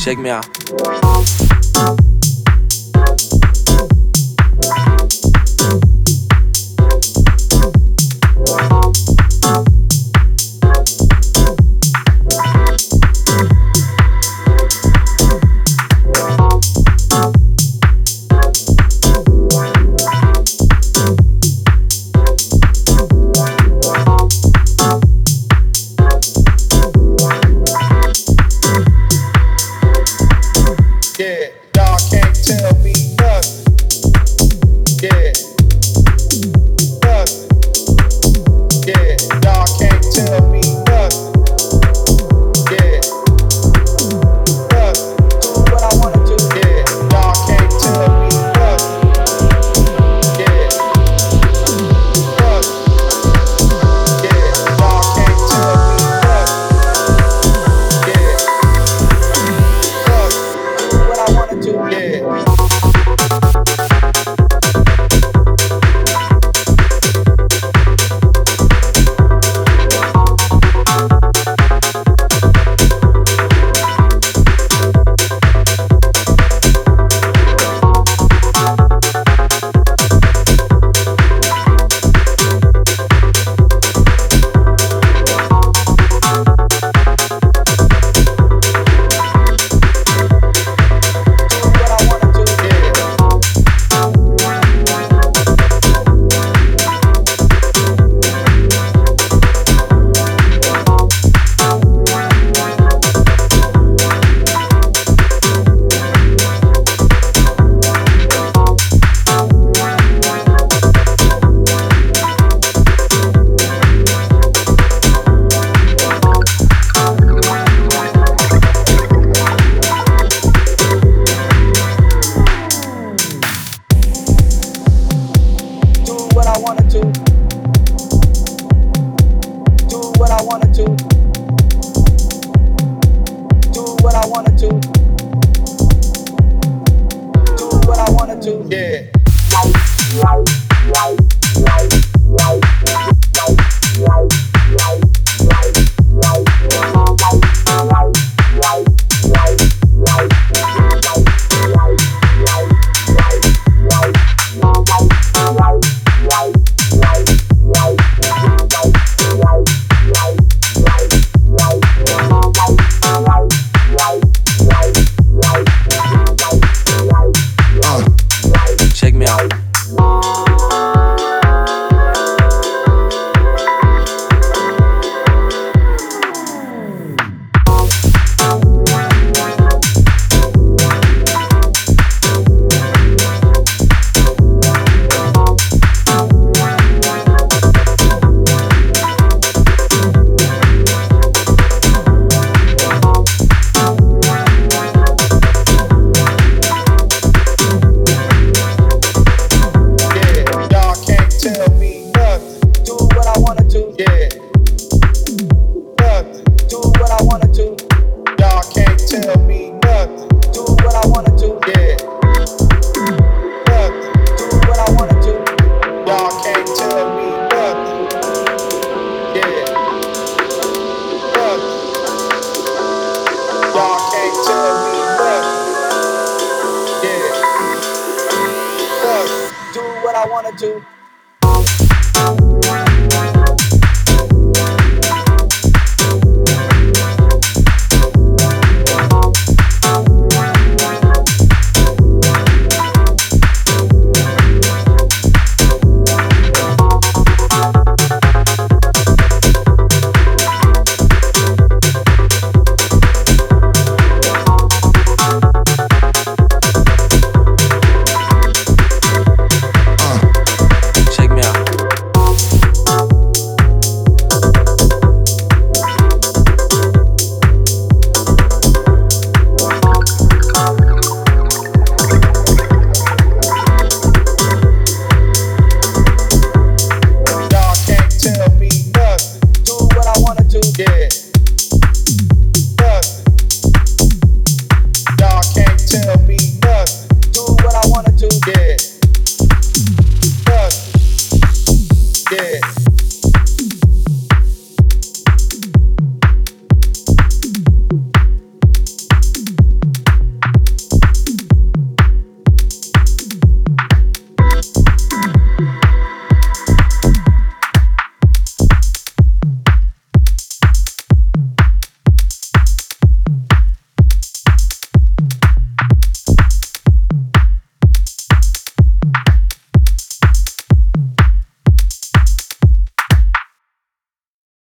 Check me out. I wanted to. Do what I wanted to. Yeah. tell me nothing. Yeah. Nothing. Y'all can't tell me nothing. Yeah. Nothing. Do what I wanna do.